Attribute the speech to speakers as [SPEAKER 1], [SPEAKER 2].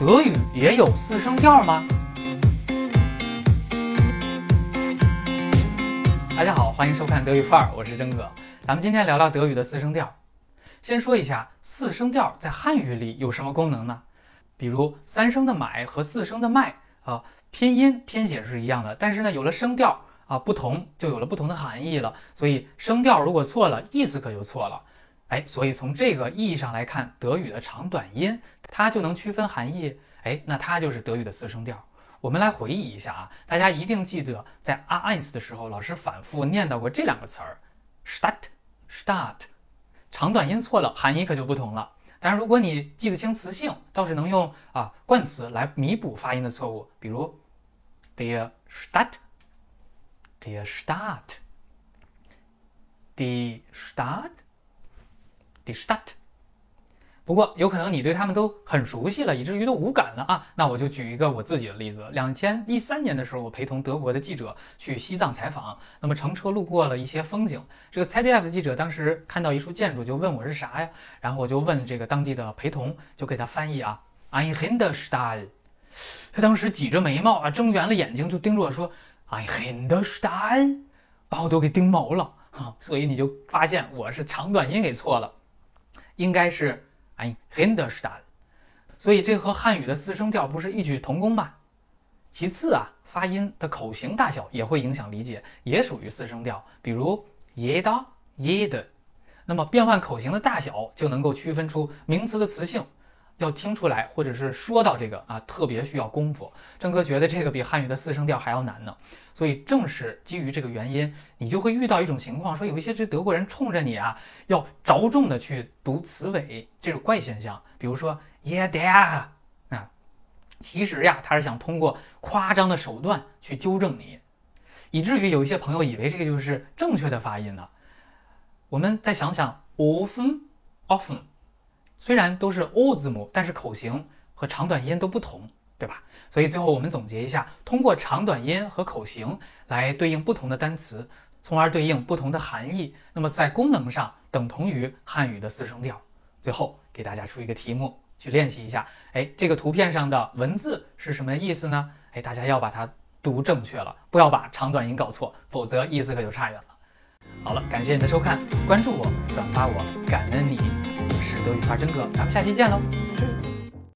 [SPEAKER 1] 德语也有四声调吗？大家好，欢迎收看德语范儿，我是真哥。咱们今天聊聊德语的四声调。先说一下四声调在汉语里有什么功能呢？比如三声的买和四声的卖啊，拼音拼写是一样的，但是呢，有了声调啊不同，就有了不同的含义了。所以声调如果错了，意思可就错了。哎，所以从这个意义上来看，德语的长短音它就能区分含义。哎，那它就是德语的四声调。我们来回忆一下啊，大家一定记得在 a eins 的时候，老师反复念叨过这两个词儿，start，start。长短音错了，含义可就不同了。但是如果你记得清词性，倒是能用啊冠词来弥补发音的错误，比如 der Stadt，der Stadt，die Stadt。Die Stadt。不过有可能你对他们都很熟悉了，以至于都无感了啊。那我就举一个我自己的例子。两千一三年的时候，我陪同德国的记者去西藏采访，那么乘车路过了一些风景。这个 ZDF 记者当时看到一处建筑，就问我是啥呀？然后我就问这个当地的陪同，就给他翻译啊，Ein h i n d e r s t a d。他当时挤着眉毛啊，睁圆了眼睛，就盯着我说，Ein Hinterstall，把我都给盯毛了啊。所以你就发现我是长短音给错了。应该是 ein Hinterstall，所以这和汉语的四声调不是异曲同工吗？其次啊，发音的口型大小也会影响理解，也属于四声调。比如 jeder、jede，那么变换口型的大小就能够区分出名词的词性。要听出来，或者是说到这个啊，特别需要功夫。郑哥觉得这个比汉语的四声调还要难呢。所以正是基于这个原因，你就会遇到一种情况，说有一些这德国人冲着你啊，要着重的去读词尾这种怪现象。比如说 yeah there 啊，其实呀，他是想通过夸张的手段去纠正你，以至于有一些朋友以为这个就是正确的发音呢。我们再想想 often often。虽然都是 O 字母，但是口型和长短音都不同，对吧？所以最后我们总结一下，通过长短音和口型来对应不同的单词，从而对应不同的含义。那么在功能上等同于汉语的四声调。最后给大家出一个题目去练习一下，哎，这个图片上的文字是什么意思呢？哎，大家要把它读正确了，不要把长短音搞错，否则意思可就差远了。好了，感谢你的收看，关注我，转发我，感恩你。德语发真格，咱们下期见喽。